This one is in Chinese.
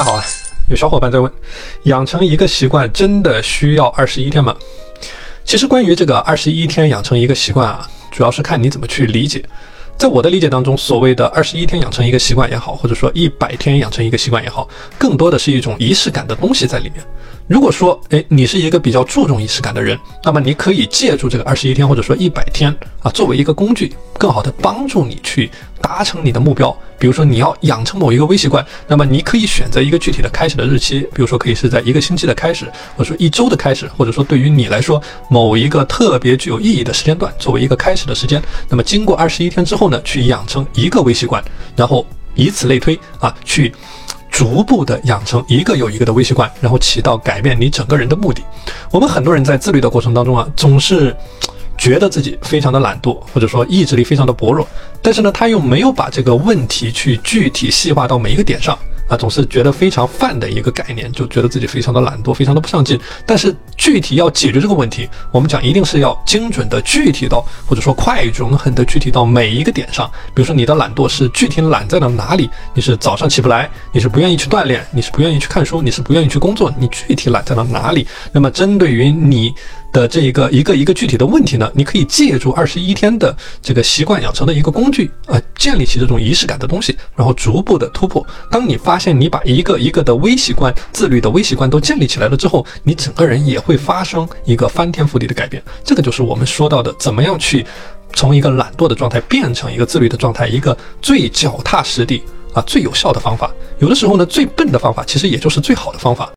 大家好啊，有小伙伴在问，养成一个习惯真的需要二十一天吗？其实关于这个二十一天养成一个习惯啊，主要是看你怎么去理解。在我的理解当中，所谓的二十一天养成一个习惯也好，或者说一百天养成一个习惯也好，更多的是一种仪式感的东西在里面。如果说，哎，你是一个比较注重仪式感的人，那么你可以借助这个二十一天或者说一百天啊，作为一个工具，更好的帮助你去达成你的目标。比如说你要养成某一个微习惯，那么你可以选择一个具体的开始的日期，比如说可以是在一个星期的开始，或者说一周的开始，或者说对于你来说某一个特别具有意义的时间段作为一个开始的时间。那么经过二十一天之后呢，去养成一个微习惯，然后以此类推啊，去。逐步的养成一个又一个的微习惯，然后起到改变你整个人的目的。我们很多人在自律的过程当中啊，总是觉得自己非常的懒惰，或者说意志力非常的薄弱，但是呢，他又没有把这个问题去具体细化到每一个点上。啊，总是觉得非常泛的一个概念，就觉得自己非常的懒惰，非常的不上进。但是具体要解决这个问题，我们讲一定是要精准的具体到，或者说快、准、狠的具体到每一个点上。比如说你的懒惰是具体懒在了哪里？你是早上起不来，你是不愿意去锻炼，你是不愿意去看书，你是不愿意去工作，你具体懒在了哪里？那么针对于你。的这一个一个一个具体的问题呢，你可以借助二十一天的这个习惯养成的一个工具啊，建立起这种仪式感的东西，然后逐步的突破。当你发现你把一个一个的微习惯、自律的微习惯都建立起来了之后，你整个人也会发生一个翻天覆地的改变。这个就是我们说到的，怎么样去从一个懒惰的状态变成一个自律的状态，一个最脚踏实地啊、最有效的方法。有的时候呢，最笨的方法其实也就是最好的方法。